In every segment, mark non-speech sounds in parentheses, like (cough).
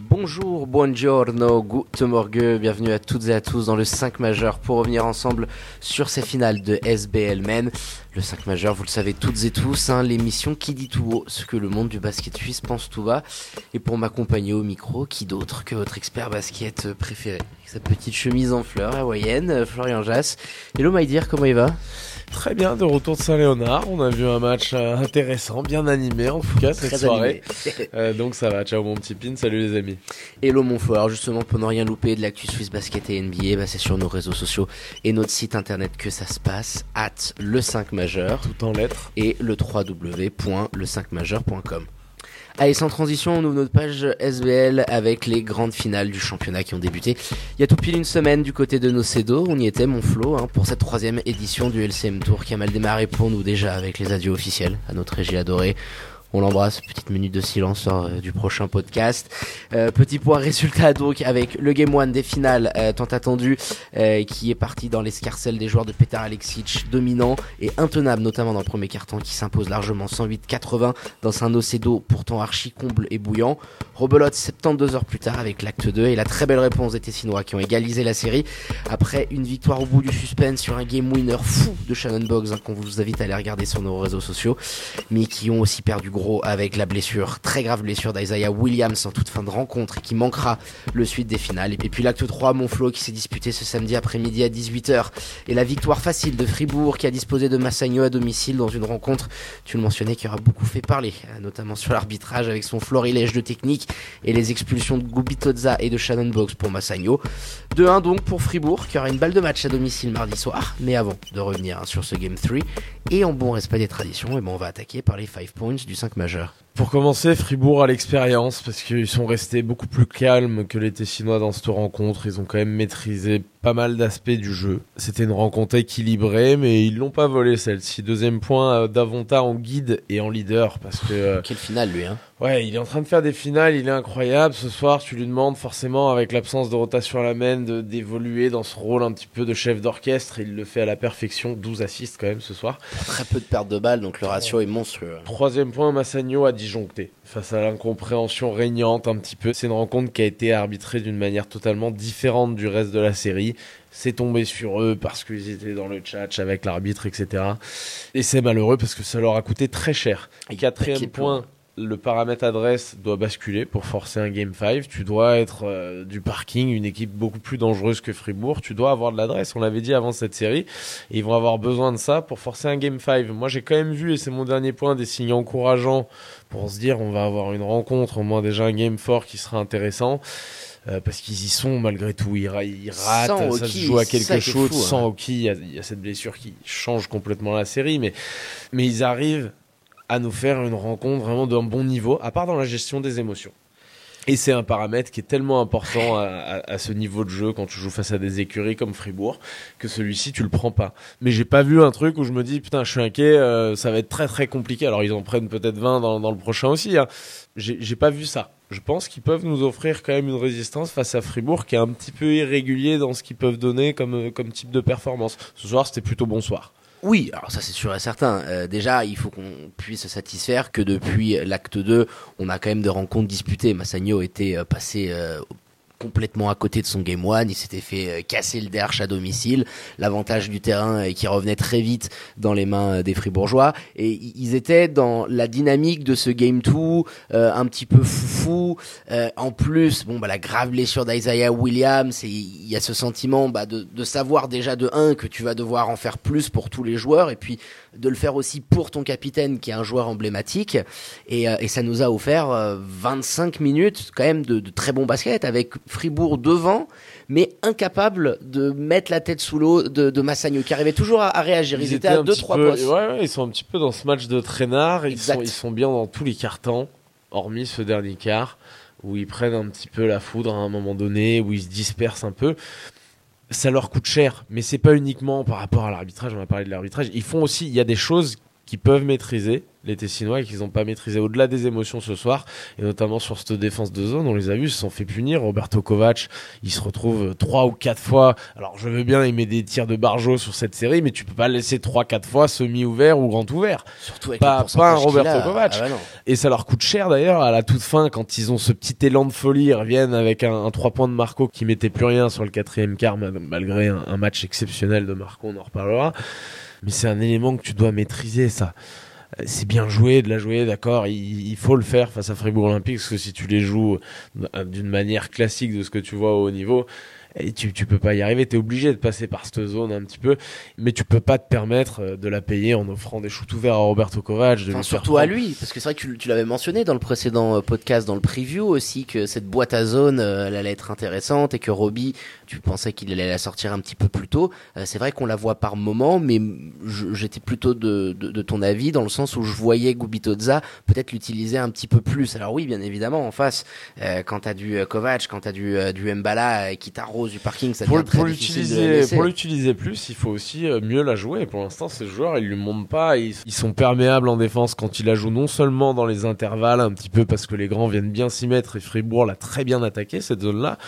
Bonjour, buongiorno, guten morgue, bienvenue à toutes et à tous dans le 5 majeur pour revenir ensemble sur ces finales de SBL Men. Le 5 majeur, vous le savez toutes et tous, hein, l'émission qui dit tout haut ce que le monde du basket suisse pense tout bas. Et pour m'accompagner au micro, qui d'autre que votre expert basket préféré? Sa petite chemise en fleurs hawaïenne, Florian Jass. Hello Maïdir, comment il va? Très bien, de retour de Saint-Léonard. On a vu un match euh, intéressant, bien animé en tout cas cette Très soirée. (laughs) Euh, donc ça va, ciao mon petit pin, salut les amis. Hello mon fort, justement pour ne rien louper de l'actu Suisse Basket et NBA, bah, c'est sur nos réseaux sociaux et notre site internet que ça se passe, at le 5 majeur Tout en lettres. et le www.le5majeur.com. Allez, sans transition, on ouvre notre page SBL avec les grandes finales du championnat qui ont débuté. Il y a tout pile une semaine du côté de Nocedo, on y était, mon Flo, hein, pour cette troisième édition du LCM Tour qui a mal démarré pour nous déjà avec les adieux officiels à notre régie adorée. On l'embrasse, petite minute de silence lors euh, du prochain podcast. Euh, petit point (laughs) résultat donc avec le Game 1 des finales euh, tant attendu qui est parti dans l'escarcelle des joueurs de Petar Alexic dominant et intenable notamment dans le premier carton qui s'impose largement 108-80 dans un Ocedo pourtant archi comble et bouillant. Rebelote 72 heures plus tard avec l'acte 2 et la très belle réponse des Tessinois qui ont égalisé la série après une victoire au bout du suspense sur un game winner fou de Shannon Boggs hein, qu'on vous invite à aller regarder sur nos réseaux sociaux mais qui ont aussi perdu gros avec la blessure, très grave blessure d'Isaiah Williams en toute fin de rencontre et qui manquera le suite des finales. Et puis l'acte 3, Montflot qui s'est disputé ce samedi après-midi à 18h et la victoire facile de Fribourg qui a disposé de Massagno à domicile dans une rencontre, tu le mentionnais, qui aura beaucoup fait parler, notamment sur l'arbitrage avec son florilège de technique et les expulsions de Gubitoza et de Shannon Box pour Massagno. 2-1 donc pour Fribourg qui aura une balle de match à domicile mardi soir. Mais avant de revenir sur ce Game 3 et en bon respect des traditions, eh ben, on va attaquer par les 5 points du 5 majeur. Pour commencer, Fribourg a l'expérience parce qu'ils sont restés beaucoup plus calmes que les Tessinois dans cette rencontre. Ils ont quand même maîtrisé pas mal d'aspects du jeu. C'était une rencontre équilibrée, mais ils l'ont pas volé celle-ci. Deuxième point, euh, Davonta en guide et en leader parce que euh, Quelle finale lui, hein Ouais, il est en train de faire des finales, il est incroyable. Ce soir, tu lui demandes forcément, avec l'absence de rotation à la main, d'évoluer dans ce rôle un petit peu de chef d'orchestre. Il le fait à la perfection, 12 assists quand même ce soir. Très peu de pertes de balles, donc le ratio est monstrueux. Troisième point, Massagno a disjoncté face à l'incompréhension régnante un petit peu. C'est une rencontre qui a été arbitrée d'une manière totalement différente du reste de la série. C'est tombé sur eux parce qu'ils étaient dans le chat avec l'arbitre, etc. Et c'est malheureux parce que ça leur a coûté très cher. Et Quatrième paquet point, le paramètre adresse doit basculer pour forcer un game 5. Tu dois être euh, du parking, une équipe beaucoup plus dangereuse que Fribourg. Tu dois avoir de l'adresse, on l'avait dit avant cette série. Et ils vont avoir besoin de ça pour forcer un game 5. Moi, j'ai quand même vu, et c'est mon dernier point, des signes encourageants pour se dire on va avoir une rencontre, au moins déjà un game fort qui sera intéressant. Euh, parce qu'ils y sont malgré tout, ils, ra- ils ratent, Sans ça se joue à quelque chose. fou, hein. Sans hockey, il y, y a cette blessure qui change complètement la série, mais, mais ils arrivent à nous faire une rencontre vraiment d'un bon niveau, à part dans la gestion des émotions. Et c'est un paramètre qui est tellement important à, ce niveau de jeu quand tu joues face à des écuries comme Fribourg que celui-ci tu le prends pas. Mais j'ai pas vu un truc où je me dis putain je suis inquiet, euh, ça va être très très compliqué. Alors ils en prennent peut-être 20 dans, dans le prochain aussi. Hein. J'ai j'ai pas vu ça. Je pense qu'ils peuvent nous offrir quand même une résistance face à Fribourg qui est un petit peu irrégulier dans ce qu'ils peuvent donner comme, euh, comme type de performance. Ce soir c'était plutôt bonsoir. Oui, alors ça c'est sûr et certain. Euh, déjà, il faut qu'on puisse se satisfaire que depuis l'acte 2, on a quand même des rencontres disputées. Massagno était euh, passé euh, complètement à côté de son game one, il s'était fait euh, casser le derche à domicile, l'avantage du terrain euh, qui revenait très vite dans les mains euh, des Fribourgeois, et ils étaient dans la dynamique de ce game 2, euh, un petit peu foufou, euh, en plus, bon bah la grave blessure d'Isaiah Williams, il y a ce sentiment bah, de, de savoir déjà de 1 que tu vas devoir en faire plus pour tous les joueurs, et puis de le faire aussi pour ton capitaine qui est un joueur emblématique, et, euh, et ça nous a offert euh, 25 minutes quand même de, de très bon basket avec Fribourg devant, mais incapable de mettre la tête sous l'eau de, de Massagno, qui arrivait toujours à, à réagir. Ils, étaient à un 2-3 petit peu- postes. Ouais, ouais, ils sont un petit peu dans ce match de traînard. Ils sont, ils sont bien dans tous les cartons, hormis ce dernier quart où ils prennent un petit peu la foudre à un moment donné, où ils se dispersent un peu. Ça leur coûte cher, mais c'est pas uniquement par rapport à l'arbitrage. On va parler de l'arbitrage. Ils font aussi, il y a des choses qu'ils peuvent maîtriser, les Tessinois, et qu'ils n'ont pas maîtrisé au-delà des émotions ce soir, et notamment sur cette défense de zone, on les a vus, ils se sont fait punir. Roberto Kovac, il se retrouve trois ou quatre fois. Alors je veux bien, il met des tirs de barjo sur cette série, mais tu peux pas le laisser trois, quatre fois semi-ouvert ou grand ouvert. Surtout avec Pas- le pas un Roberto a. Kovac. Ah bah. Et ça leur coûte cher d'ailleurs à la toute fin quand ils ont ce petit élan de folie, ils reviennent avec un, un 3 points de Marco qui mettait plus rien sur le quatrième quart ma- malgré un, un match exceptionnel de Marco, on en reparlera. Mais c'est un élément que tu dois maîtriser ça. C'est bien joué de la jouer, d'accord. Il, il faut le faire face à Fribourg Olympique parce que si tu les joues euh, d'une manière classique de ce que tu vois au haut niveau, et tu, tu peux pas y arriver. Tu es obligé de passer par cette zone un petit peu, mais tu peux pas te permettre euh, de la payer en offrant des shoots ouverts à Roberto Kovac. De Enfin, surtout à lui, parce que c'est vrai que tu, tu l'avais mentionné dans le précédent euh, podcast, dans le preview aussi, que cette boîte à zone, euh, elle allait être intéressante et que Roby, tu pensais qu'il allait la sortir un petit peu plus tôt. C'est vrai qu'on la voit par moment, mais j'étais plutôt de, de, de ton avis dans le sens où je voyais Gubitoza peut-être l'utiliser un petit peu plus. Alors oui, bien évidemment, en face, quand t'as du Kovac, quand t'as du, du Mbala qui du parking, ça pour, pour l'utiliser pour l'utiliser plus il faut aussi euh, mieux la jouer. Pour l'instant ces joueurs ils lui montent pas. Ils, ils sont perméables en défense quand ils la jouent non seulement dans les intervalles un petit peu parce que les grands viennent bien s'y mettre et Fribourg l'a très bien attaqué cette zone là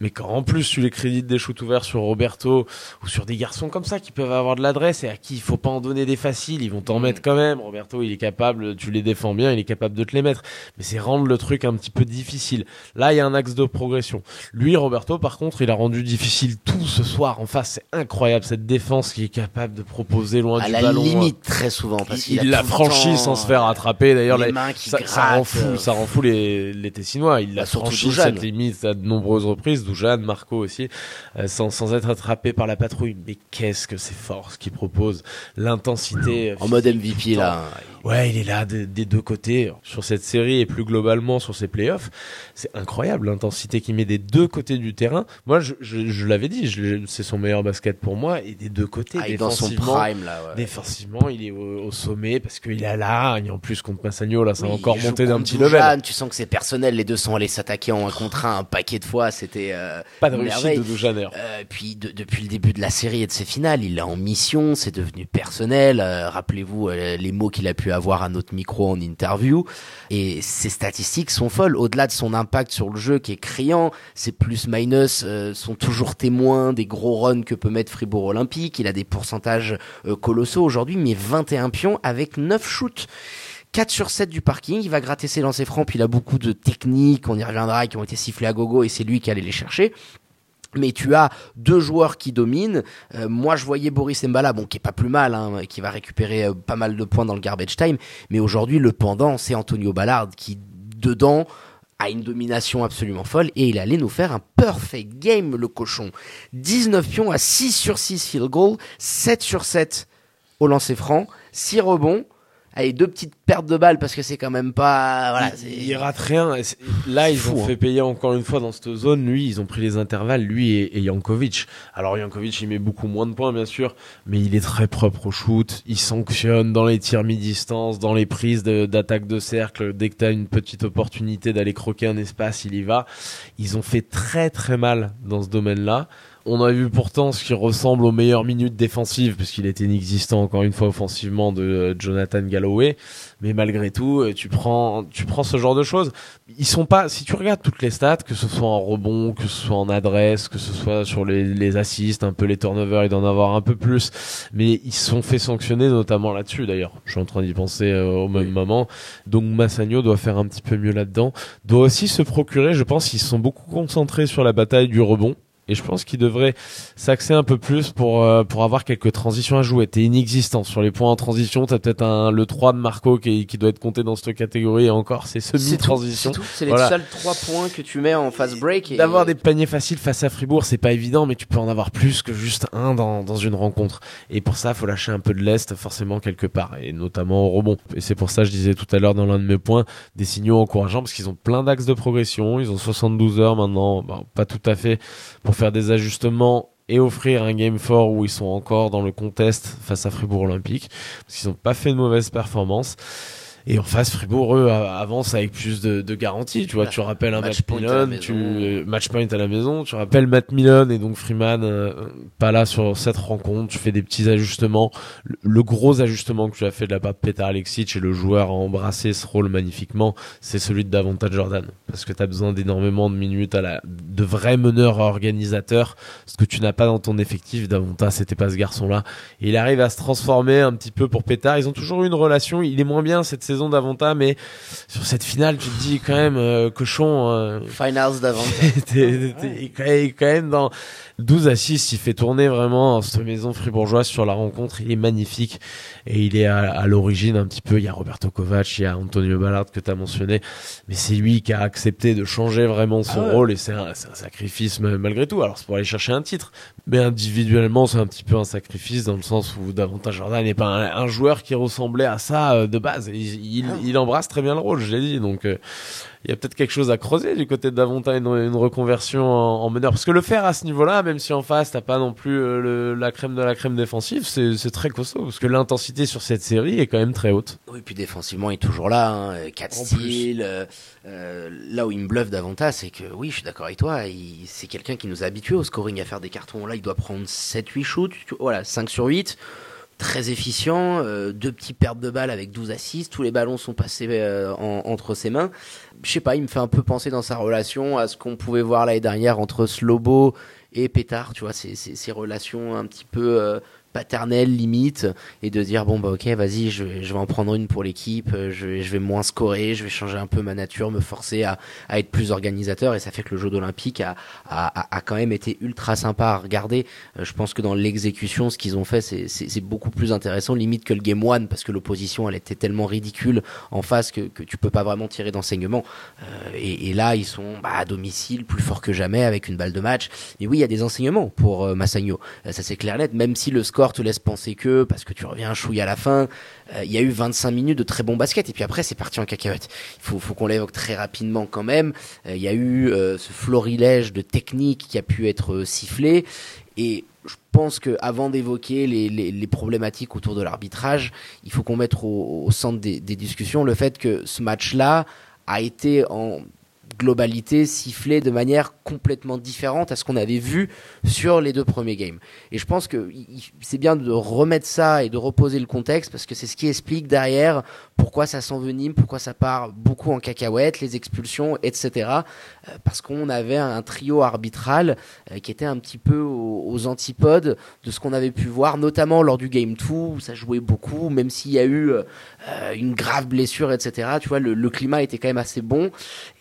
mais quand en plus tu les crédites des shoots ouverts sur Roberto ou sur des garçons comme ça qui peuvent avoir de l'adresse et à qui il faut pas en donner des faciles ils vont t'en Mm. mettre quand même. Roberto il est capable tu les défends bien il est capable de te les mettre. Mais c'est rendre le truc un petit peu difficile. Là il y a un axe de progression. Lui, Roberto, par contre, il a rendu difficile tout ce soir en face. C'est incroyable cette défense qui est capable de proposer loin à du la ballon. limite très souvent parce Il qu'il il l'a tout le franchi temps, sans se faire euh, attraper. D'ailleurs, les là, mains qui ça, ça rend fou, euh. ça rend fou les, les Tessinois. Il l'a Bah, surtout franchi Dujan. cette limite à de nombreuses reprises. Dujan, Marco aussi, euh, sans, sans être attrapé par la patrouille. Mais qu'est-ce que c'est fort ce qu'il propose. L'intensité. en mode MVP là. Ouais, il est là des, des deux côtés sur cette série et plus globalement sur ces playoffs. C'est incroyable l'intensité qu'il met des deux côtés du terrain. Moi, je, je, je l'avais dit, c'est son meilleur basket pour moi et des deux côtés Ah, il est dans son prime là. ouais. Défensivement, il est au, au sommet parce qu'il est là. Et en plus contre Massagno, là, ça Oui, va encore monter d'un petit level. Tu sens que c'est personnel. Les deux sont allés s'attaquer en un contre un un paquet de fois. C'était euh, Pas de réussite de Dujan. Euh, puis de- depuis le début de la série et de ses finales, il est en mission, c'est devenu personnel. Euh, Rappelez-vous euh, les mots qu'il a pu avoir à notre micro en interview. Et ses statistiques sont folles. Au-delà de son impact sur le jeu qui est criant, ses plus-minus euh, sont toujours témoins des gros runs que peut mettre Fribourg Olympique. Il a des pourcentages euh, colossaux aujourd'hui, mais 21 pions avec 9 shoots. 4 sur 7 du parking, il va gratter ses lancers francs, puis il a beaucoup de techniques, on y reviendra, qui ont été sifflés à gogo, et c'est lui qui allait les chercher. Mais tu as deux joueurs qui dominent. Euh, moi, je voyais Boris Mbala, bon, qui est pas plus mal, hein, qui va récupérer euh, pas mal de points dans le garbage time. Mais aujourd'hui, le pendant, c'est Antonio Ballard qui, dedans, a une domination absolument folle et il allait nous faire un perfect game, le cochon. 19 pions à 6 sur 6 field goal, 7 sur 7 au lancer franc, 6 rebonds. Allez, deux petites pertes de balles parce que c'est quand même pas. Voilà, il, il rate rien. Là, ils fou, ont hein. fait payer encore une fois dans cette zone. Lui, ils ont pris les intervalles, lui et, et Jankovic. Alors, Jankovic, il met beaucoup moins de points, bien sûr, mais il est très propre au shoot. Il sanctionne dans les tirs mi-distance, dans les prises de- d'attaque de, cercle. Dès que tu as une petite opportunité d'aller croquer un espace, il y va. Ils ont fait très très mal dans ce domaine-là. On a vu pourtant ce qui ressemble aux meilleures minutes défensives, puisqu'il était inexistant encore une fois offensivement de euh, Jonathan Galloway. Mais malgré tout, euh, tu prends, tu prends ce genre de choses. Ils sont pas, si tu regardes toutes les stats, que ce soit en rebond, que ce soit en adresse, que ce soit sur les, les assists, un peu les turnovers, il doit en avoir un peu plus. Mais ils se sont fait sanctionner notamment là-dessus d'ailleurs. Je suis en train d'y penser euh, au même moment. Donc Massagno doit faire un petit peu mieux là-dedans. Doit aussi se procurer, je pense se sont beaucoup concentrés sur la bataille du rebond. Et je pense qu'il devrait s'axer un peu plus pour euh, pour avoir quelques transitions à jouer. T'es inexistant sur les points en transition. T'as peut-être un le 3 de Marco qui, qui doit être compté dans cette catégorie et encore c'est semi-transition. C'est les Voilà. seuls trois points que tu mets en fast break. et- D'avoir des paniers faciles face à Fribourg, c'est pas évident, mais tu peux en avoir plus que juste un dans, dans une rencontre. Et pour ça, faut lâcher un peu de l'est, forcément, quelque part, et notamment au rebond. Et c'est pour ça, je disais tout à l'heure dans l'un de mes points, des signaux encourageants, parce qu'ils ont plein d'axes de progression, ils ont 72 heures maintenant, bon, pas tout à fait, pour faire des ajustements et offrir un game fort où ils sont encore dans le contest face à Fribourg Olympique, parce qu'ils n'ont pas fait de mauvaise performance. Et en face, Fribourg, eux, avance avec plus de, de garantie. Tu vois, tu rappelles un match, tu, maison. euh, match point à la maison, tu rappelles Matt Millen et donc Freeman, euh, pas là sur cette rencontre. Tu fais des petits ajustements. Le, le gros ajustement que tu as fait de la part de Petar Alexic et le joueur a embrassé ce rôle magnifiquement, c'est celui de Davonta Jordan. Parce que tu as besoin d'énormément de minutes à la, de vrais meneurs organisateurs. Ce que tu n'as pas dans ton effectif. Davonta, c'était pas ce garçon-là. Et il arrive à se transformer un petit peu pour Pétard. Ils ont toujours eu une relation. Il est moins bien cette saison d'Avanta, mais sur cette finale, tu te dis quand même, euh, cochon, euh, Finals d'avant. (laughs) t'es- t'es- il est quand même- dans 12 à 6. Il fait tourner vraiment cette maison fribourgeoise sur la rencontre. Il est magnifique. Et il est à, à l'origine un petit peu. Il y a Roberto Kovac, il y a Antonio Ballard que tu as mentionné. Mais c'est lui qui a accepté de changer vraiment son Ah ouais. rôle. Et c'est un, sacrifice ma- malgré tout. Alors c'est pour aller chercher un titre. Mais individuellement, c'est un petit peu un sacrifice dans le sens où davantage Jordan n'est pas un, un joueur qui ressemblait à ça euh, de base. Il, il, il embrasse très bien le rôle, je l'ai dit. Donc euh, il y a peut-être quelque chose à creuser du côté de Davonta, une, une reconversion en, en meneur. Parce que le faire à ce niveau-là, même si en face t'as pas non plus euh, le- la crème de la crème défensive, c'est c'est très costaud. Parce que l'intensité sur cette série est quand même très haute. Oui, puis défensivement, il est toujours là. Hein. 4 En styles. euh, là où il me bluffe davantage, c'est que oui, je suis d'accord avec toi. il- C'est quelqu'un qui nous a habitués au scoring à faire des cartons. Là, il doit prendre 7-8 shoots. tu- Voilà, 5 sur 8. Très efficient. euh, deux petits pertes de balles avec 12 assists. Tous les ballons sont passés euh, en- entre ses mains. Je sais pas, il me fait un peu penser dans sa relation à ce qu'on pouvait voir l'année dernière entre Slobo et Pétard. Tu vois, relations un petit peu. Paternelle limite et de dire bon bah ok vas-y je, vais- en prendre une pour l'équipe euh, je, vais- moins scorer je vais changer un peu ma nature me forcer à, être plus organisateur. Et ça fait que le jeu d'Olympique a, a, a- quand même été ultra sympa à regarder. Euh, je pense que dans l'exécution ce qu'ils ont fait c'est- beaucoup plus intéressant limite que le game one parce que l'opposition elle était tellement ridicule en face que, tu peux pas vraiment tirer d'enseignement. Euh, et, là ils sont bah, à domicile plus forts que jamais avec une balle de match. Et oui il y a des enseignements pour euh, Massagno ça c'est clair et net, même si le score te laisse penser que, parce que tu reviens un chouille à la fin, euh, il y a eu 25 minutes de très bon basket, et puis après c'est parti en cacahuète. Il faut, qu'on l'évoque très rapidement quand même. Euh, Il y a eu euh, ce florilège de techniques qui a pu être sifflé, et je pense que avant d'évoquer les, problématiques autour de l'arbitrage, il faut qu'on mette au, centre des discussions le fait que ce match-là a été en globalité sifflé de manière complètement différente à ce qu'on avait vu sur les deux premiers games. Et je pense que c'est bien de remettre ça et de reposer le contexte parce que c'est ce qui explique derrière pourquoi ça s'envenime, pourquoi ça part beaucoup en cacahuètes, les expulsions, etc. Euh, parce qu'on avait un trio arbitral euh, qui était un petit peu aux, antipodes de ce qu'on avait pu voir, notamment lors du Game 2 où ça jouait beaucoup, même s'il y a eu euh, une grave blessure, etc. Tu vois, le climat était quand même assez bon.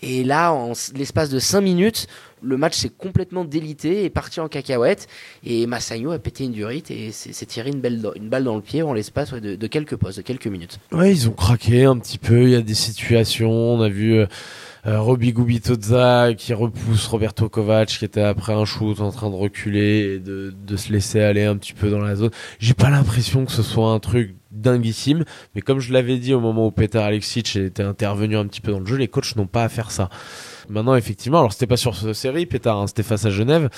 Et là, en l'espace de 5 minutes, le match s'est complètement délité et parti en cacahuète. Et Massagno a pété une durite et s'est tiré une, belle, une balle dans le pied en l'espace de, de quelques postes, de quelques minutes. Ouais, ils ont craqué un petit peu. Il y a des situations. On a vu euh, Roby Gubitoza qui repousse Roberto Kovac qui était après un shoot en train de reculer et de, de se laisser aller un petit peu dans la zone. J'ai pas l'impression que ce soit un truc dinguissime, mais comme je l'avais dit au moment où Peter Alexic était intervenu un petit peu dans le jeu, les coachs n'ont pas à faire ça. Maintenant, effectivement, alors c'était pas sur ce série, Peter, hein, c'était face à Genève.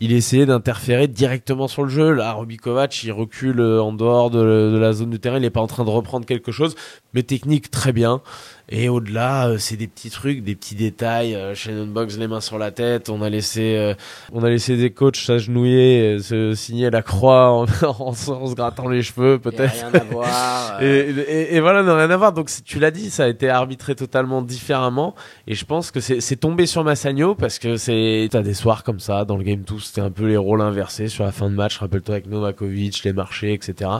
Il essayait d'interférer directement sur le jeu. Là, Roby Kovac, il recule euh, en dehors de, de la zone du terrain. Il n'est pas en train de reprendre quelque chose, mais technique très bien. Et au-delà, euh, c'est des petits trucs, des petits détails. Euh, Shannon Boggs, les mains sur la tête. On a laissé, euh, on a laissé des coachs s'agenouiller, se signer la croix en, (laughs) en, se en se grattant les cheveux, peut-être. rien à voir. (laughs) Et, et- et voilà, n'a rien à voir. Donc, tu l'as dit, ça a été arbitré totalement différemment. Et je pense que c'est c'est tombé sur Massagno parce que c'est, t'as des soirs comme ça, dans le Game 2, c'était un peu les rôles inversés sur la fin de match. Rappelle-toi avec Novakovic, les marchés, etc.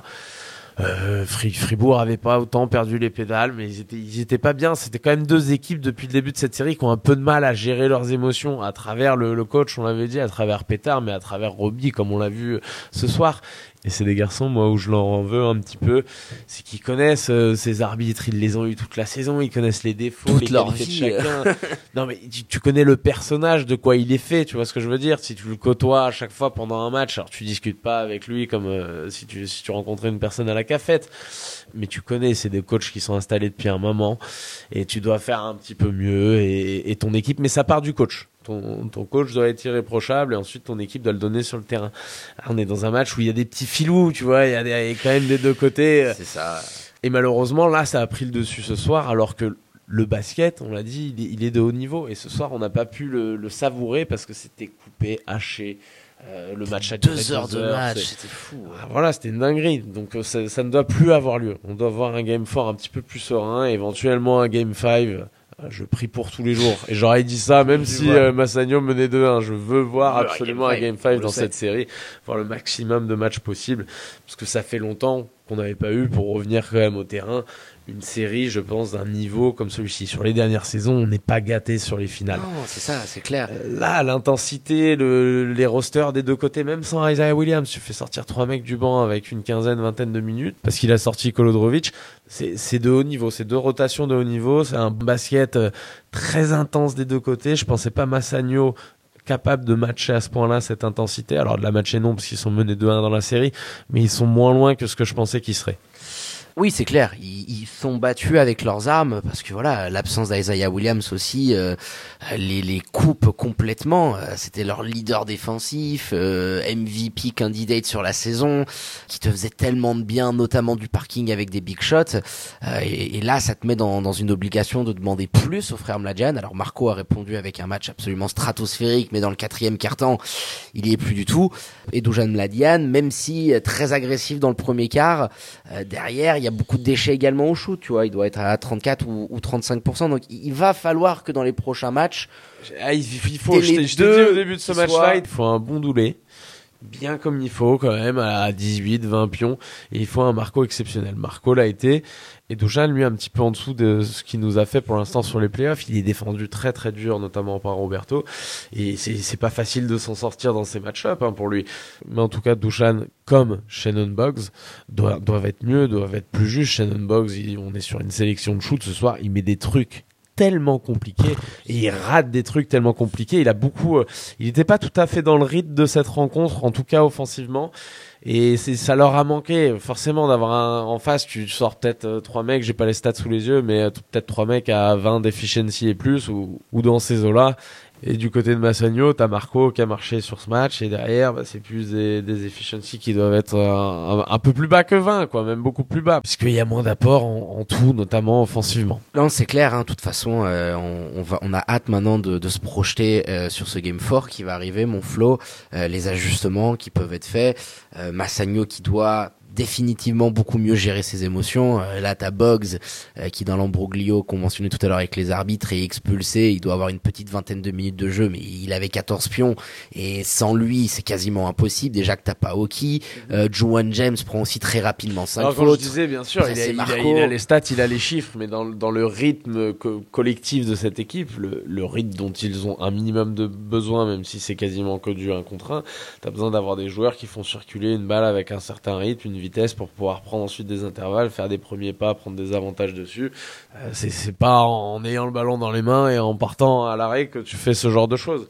Euh, Fri- Fribourg avait pas autant perdu les pédales, mais ils étaient, ils étaient pas bien. C'était quand même deux équipes depuis le début de cette série qui ont un peu de mal à gérer leurs émotions à travers le, le coach, on l'avait dit, à travers Pétard, mais à travers Roby, comme on l'a vu ce soir. Et c'est des garçons, moi, où je leur en veux un petit peu, c'est qu'ils connaissent euh, ces arbitres, ils les ont eu toute la saison, ils connaissent les défauts, Toute les leur qualités de vie. chacun. (laughs) non, mais tu, tu connais le personnage, de quoi il est fait, tu vois ce que je veux dire? Si tu le côtoies à chaque fois pendant un match, alors tu discutes pas avec lui comme euh, si, tu, si tu rencontrais une personne à la cafette, mais tu connais, c'est des coachs qui sont installés depuis un moment, et tu dois faire un petit peu mieux, et, et ton équipe, mais ça part du coach. Ton, ton coach doit être irréprochable et ensuite ton équipe doit le donner sur le terrain. On est dans un match où il y a des petits filous, tu vois, il y a, des, a quand même des deux côtés. c'est ça. Et malheureusement, là, ça a pris le dessus ce soir, alors que le basket, on l'a dit, il est, de haut niveau. Et ce soir, on n'a pas pu le, savourer parce que c'était coupé, haché. Euh, le match à deux heures de match, c'était fou. Ah, voilà, c'était une dinguerie. Donc euh, ça, ça, ne doit plus avoir lieu. On doit avoir un game fort un petit peu plus serein, éventuellement un game 5 ah, je prie pour tous les jours. Et j'aurais dit ça même si euh, Massagno menait 2-1. Je veux voir absolument un Game 5 dans cette série, voir le maximum de matchs possible, parce que ça fait longtemps qu'on n'avait pas eu pour revenir quand même au terrain une série, je pense, d'un niveau comme celui-ci. Sur les dernières saisons, on n'est pas gâté sur les finales. Non, c'est ça, c'est clair. Euh, là, l'intensité, le, les rosters des deux côtés, même sans Isaiah Williams, tu fais sortir trois mecs du banc avec une quinzaine, vingtaine de minutes, parce qu'il a sorti Kolodrovic. C'est de haut niveau, c'est deux rotations de haut niveau, c'est un basket euh, très intense des deux côtés. Je pensais pas Massagno capable de matcher à ce point-là cette intensité. Alors de la matcher non parce qu'ils sont menés 2-1 dans la série, mais ils sont moins loin que ce que je pensais qu'ils seraient. Oui, c'est clair. Ils, sont battus avec leurs armes parce que voilà, l'absence d'Isaiah Williams aussi euh, les, les coupe complètement. Euh, c'était leur leader défensif, euh, MVP candidate sur la saison, qui te faisait tellement de bien, notamment du parking avec des big shots. Et, et, là, ça te met dans, dans, une obligation de demander plus au frère Mladjan. Alors Marco a répondu avec un match absolument stratosphérique, mais dans le quatrième quart-temps, il y est plus du tout. Et Dujan Mladian, même si très agressif dans le premier quart, derrière, il y a beaucoup de déchets également au shoot, tu vois, il doit être à 34 ou, 35%, donc il va falloir que dans les prochains matchs, ah, il, faut, je t'ai dit au début de ce match-là, il faut un bon doublé bien comme il faut quand même à 18 20 pions. Et il faut un Marco exceptionnel. Marco l'a été. Et Dujan lui un petit peu en dessous de ce qu'il nous a fait pour l'instant sur les playoffs. Il est défendu très très dur notamment par Roberto. Et c'est pas facile de s'en sortir dans ces match-up hein, pour lui. Mais en tout cas Dujan comme Shannon Boggs doivent, être mieux doivent être plus justes. Shannon Boggs on est sur une sélection de shoot ce soir. Il met des trucs tellement compliqué et il rate des trucs tellement compliqués. Il a beaucoup, euh, il n'était pas tout à fait dans le rythme de cette rencontre, en tout cas offensivement. Et ça leur a manqué forcément d'avoir un en face. Tu sors peut-être euh, trois mecs, j'ai pas les stats sous les yeux, mais euh, peut-être trois mecs à 20 d'efficiency et plus ou, ou dans ces eaux-là. Et du côté de Massagno, t'as Marco qui a marché sur ce match et derrière, bah, c'est plus des, des efficiency qui doivent être euh, un, peu plus bas que 20, quoi, même beaucoup plus bas, puisqu'il y a moins d'apports en, tout, notamment offensivement. Non, c'est clair. Hein, de toute façon, euh, on, va, a hâte maintenant de, se projeter euh, sur ce game 4 qui va arriver, mon flow, les ajustements qui peuvent être faits, Massagno qui doit définitivement beaucoup mieux gérer ses émotions. Euh, là, t'as Boggs euh, qui, dans l'embroglio qu'on mentionnait tout à l'heure avec les arbitres, est expulsé. Il doit avoir une petite vingtaine de minutes de jeu, mais il avait 14 pions. Et sans lui, c'est quasiment impossible. Déjà que t'as pas Hockey. Euh, Juwan James prend aussi très rapidement 5 Alors, fautes. je disais, bien sûr, il a, les stats, il a les chiffres, mais dans, dans le rythme collectif de cette équipe, le, le, rythme dont ils ont un minimum de besoin, même si c'est quasiment que du 1 contre 1, t'as besoin d'avoir des joueurs qui font circuler une balle avec un certain rythme, une vitesse pour pouvoir prendre ensuite des intervalles, faire des premiers pas, prendre des avantages dessus. Euh, c'est pas en ayant le ballon dans les mains et en partant à l'arrêt que tu fais ce genre de choses.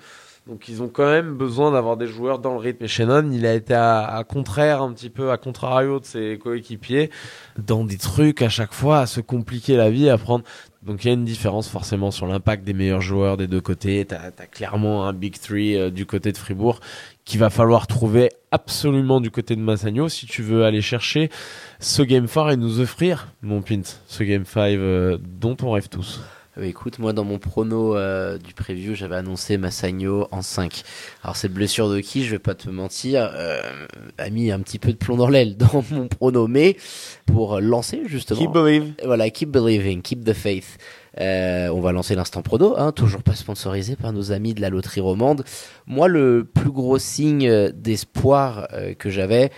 Donc ils ont quand même besoin d'avoir des joueurs dans le rythme. Et Shannon, il a été à, contraire un petit peu, à contrario de ses coéquipiers, dans des trucs à chaque fois, à se compliquer la vie, à prendre. Donc il y a une différence forcément sur l'impact des meilleurs joueurs des deux côtés. Tu as, clairement un Big Three euh, du côté de Fribourg qu'il va falloir trouver absolument du côté de Massagno si tu veux aller chercher ce Game 4 et nous offrir, mon Pint, ce Game 5 euh, dont on rêve tous. Euh, écoute, moi dans mon prono euh, du preview, j'avais annoncé Massagno en 5. Alors cette blessure de qui, je vais pas te mentir, a mis un petit peu de plomb dans l'aile dans mon prono, mais pour lancer justement. Keep believe. Voilà, keep believing, keep the faith. Euh, on va lancer l'instant prono, hein, toujours pas sponsorisé par nos amis de la loterie romande. Moi, le plus gros signe d'espoir euh, que j'avais,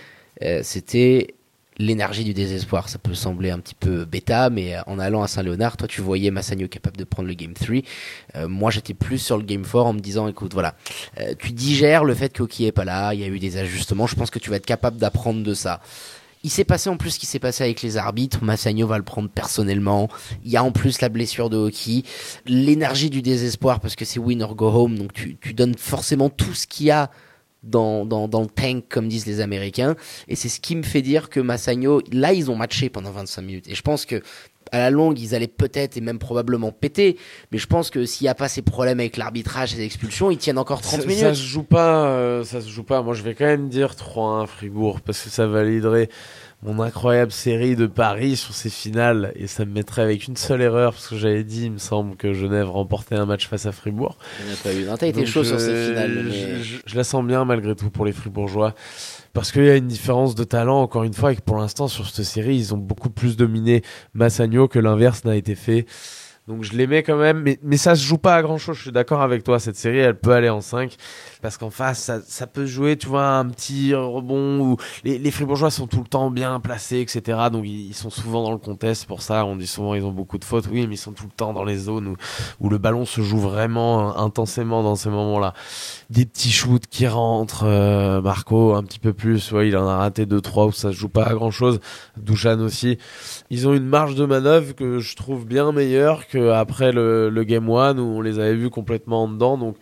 euh, c'était l'énergie du désespoir. Ça peut sembler un petit peu bêta, mais en allant à Saint-Léonard, toi, tu voyais Massagno capable de prendre le Game 3. moi, j'étais plus sur le Game 4 en me disant, écoute, voilà, tu digères le fait qu'Oki est pas là, il y a eu des ajustements, je pense que tu vas être capable d'apprendre de ça. Il s'est passé en plus ce qui s'est passé avec les arbitres. Massagno va le prendre personnellement. Il y a en plus la blessure de hockey, l'énergie du désespoir parce que c'est win or go home. Donc tu, tu donnes forcément tout ce qu'il y a dans, dans, dans, le tank, comme disent les Américains. Et c'est ce qui me fait dire que Massagno, là, ils ont matché pendant 25 minutes. Et je pense que à la longue, ils allaient peut-être et même probablement péter. Mais je pense que s'il n'y a pas ces problèmes avec l'arbitrage et expulsions, ils tiennent encore 30 minutes. Ça se joue pas, euh, ça se joue pas. Moi, je vais quand même dire 3-1 Fribourg parce que ça validerait mon incroyable série de paris sur ces finales et ça me mettrait avec une seule erreur parce que j'avais dit, il me semble que Genève remportait un match face à Fribourg. Il n'y a pas eu. T'as été chaud sur ces finales. mais- Je, je- je la sens bien malgré tout pour les Fribourgeois. Parce qu'il y a une différence de talent, encore une fois, et que pour l'instant, sur cette série, ils ont beaucoup plus dominé Massagno que l'inverse n'a été fait. Donc je mets quand même, mais, mais ça se joue pas à grand chose. Je suis d'accord avec toi. Cette série, elle peut aller en 5 parce qu'en face, ça, ça peut jouer, tu vois, un petit rebond où les, les Fribourgeois sont tout le temps bien placés, etc. Donc ils, sont souvent dans le contest. Pour ça, on dit souvent ils ont beaucoup de fautes. Oui, mais ils sont tout le temps dans les zones où, où le ballon se joue vraiment euh, intensément dans ces moments-là. Des petits shoots qui rentrent. euh, Marco, un petit peu plus. Ouais, il en a raté deux trois où ça se joue pas à grand chose. Douchan aussi. Ils ont une marge de manœuvre que je trouve bien meilleure que après le, le game one où on les avait vus complètement en dedans. Donc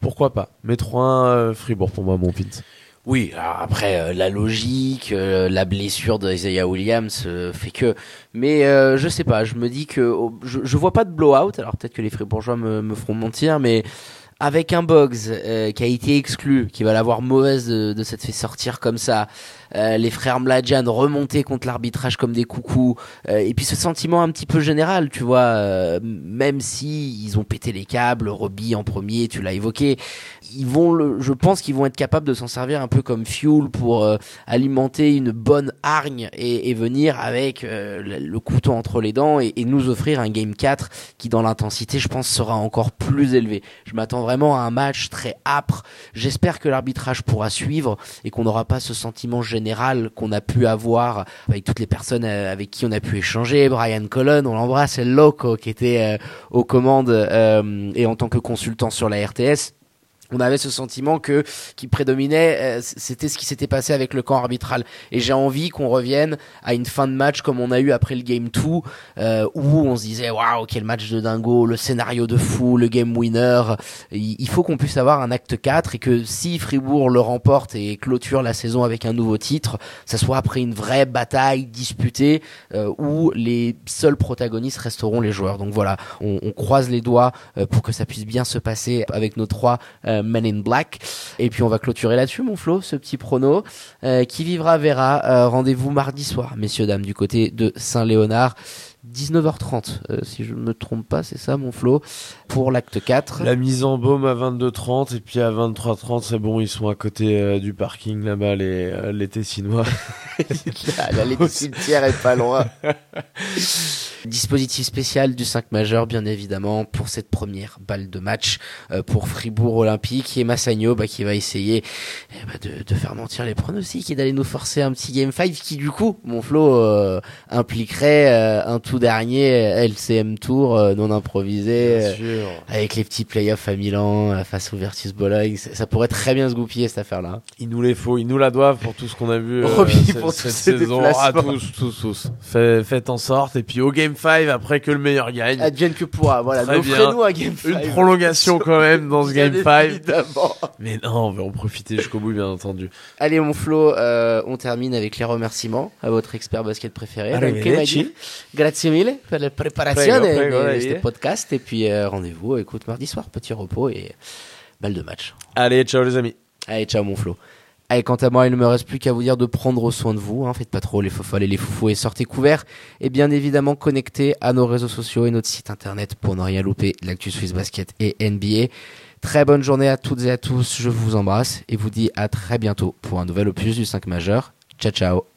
pourquoi pas. Mais 3 euh, Fribourg pour moi, mon Pins. Oui, après euh, la logique, euh, la blessure d'Isaiah Williams fait que, mais je sais pas, je me dis que je, je vois pas de blowout. Alors peut-être que les Fribourgeois me, me feront mentir, mais avec un Boggs euh, qui a été exclu, qui va l'avoir mauvaise de, de s'être fait sortir comme ça, euh, les frères Mladjan remonter contre l'arbitrage comme des coucous, euh, et puis ce sentiment un petit peu général, tu vois, euh, même si ils ont pété les câbles, Robbie en premier, tu l'as évoqué, ils vont, le, je pense qu'ils vont être capables de s'en servir un peu comme fuel pour euh, alimenter une bonne hargne et, et venir avec euh, le, couteau entre les dents et, et nous offrir un game 4 qui dans l'intensité je pense sera encore plus élevé. Je m'attends vraiment à un match très âpre. J'espère que l'arbitrage pourra suivre et qu'on n'aura pas ce sentiment général qu'on a pu avoir avec toutes les personnes euh, avec qui on a pu échanger. Brian Colon, on l'embrasse, Loco qui était euh, aux commandes euh, et en tant que consultant sur la RTS on avait ce sentiment que qui prédominait, euh, c'était ce qui s'était passé avec le camp arbitral. Et j'ai envie qu'on revienne à une fin de match comme on a eu après le game 2, euh, où on se disait waouh quel match de dingo, le scénario de fou, le game winner. Il faut qu'on puisse avoir un acte 4 et que si Fribourg le remporte et clôture la saison avec un nouveau titre, ça soit après une vraie bataille disputée euh, où les seuls protagonistes resteront les joueurs. Donc voilà, on, on croise les doigts euh, pour que ça puisse bien se passer avec nos trois euh, Men in Black. Et puis on va clôturer là-dessus, mon Flo, ce petit prono. Euh, qui vivra verra. Euh, Rendez-vous mardi soir, messieurs, dames, du côté de Saint-Léonard. 19h30, euh, si je ne me trompe pas, c'est ça mon Flo, pour l'acte 4. La mise en baume à 22h30 et puis à 23h30, c'est bon, ils sont à côté euh, du parking là-bas, les, euh, les Tessinois. (laughs) La- L'allée du cimetière est pas loin. (laughs) Dispositif spécial du 5 majeur, bien évidemment, pour cette première balle de match euh, pour Fribourg Olympique et Massagno bah, qui va essayer eh bah, de, de faire mentir les pronostics et d'aller nous forcer un petit Game 5 qui, du coup, mon Flo, euh, impliquerait euh, un tout dernier LCM Tour euh, non improvisé. Euh, avec les petits playoffs à Milan euh, face au Virtus Bologne, ça ça pourrait très bien se goupiller cette affaire-là. Il nous les faut, ils nous la doivent pour tout ce qu'on a vu (laughs) cette, pour cette ces saison. Ah, déplacements. tous, tous, tous. Fait- faites en sorte. Et puis au Game 5, après que le meilleur gagne. Advienne que pourra, voilà, Très offrez-nous un Game 5. Une prolongation quand même dans ce Bien Game 5. évidemment. Mais non, on va en profiter jusqu'au bout, bien entendu. Allez, mon Flo, euh, on termine avec les remerciements à votre expert basket préféré. Arrivederci. Grazie mille per la prego, de ce podcast. Et puis, euh, rendez-vous, écoute, mardi soir, petit repos et balle de match. Allez, ciao les amis. Allez, ciao, mon Flo. Allez, quant à moi, il ne me reste plus qu'à vous dire de prendre soin de vous. Hein. Faites pas trop les fofolles et les foufous et sortez couverts. Et bien évidemment, connectez à nos réseaux sociaux et notre site internet pour ne rien louper l'actu Swiss Basket et NBA. Très bonne journée à toutes et à tous. Je vous embrasse et vous dis à très bientôt pour un nouvel opus du 5 majeur. Ciao, ciao.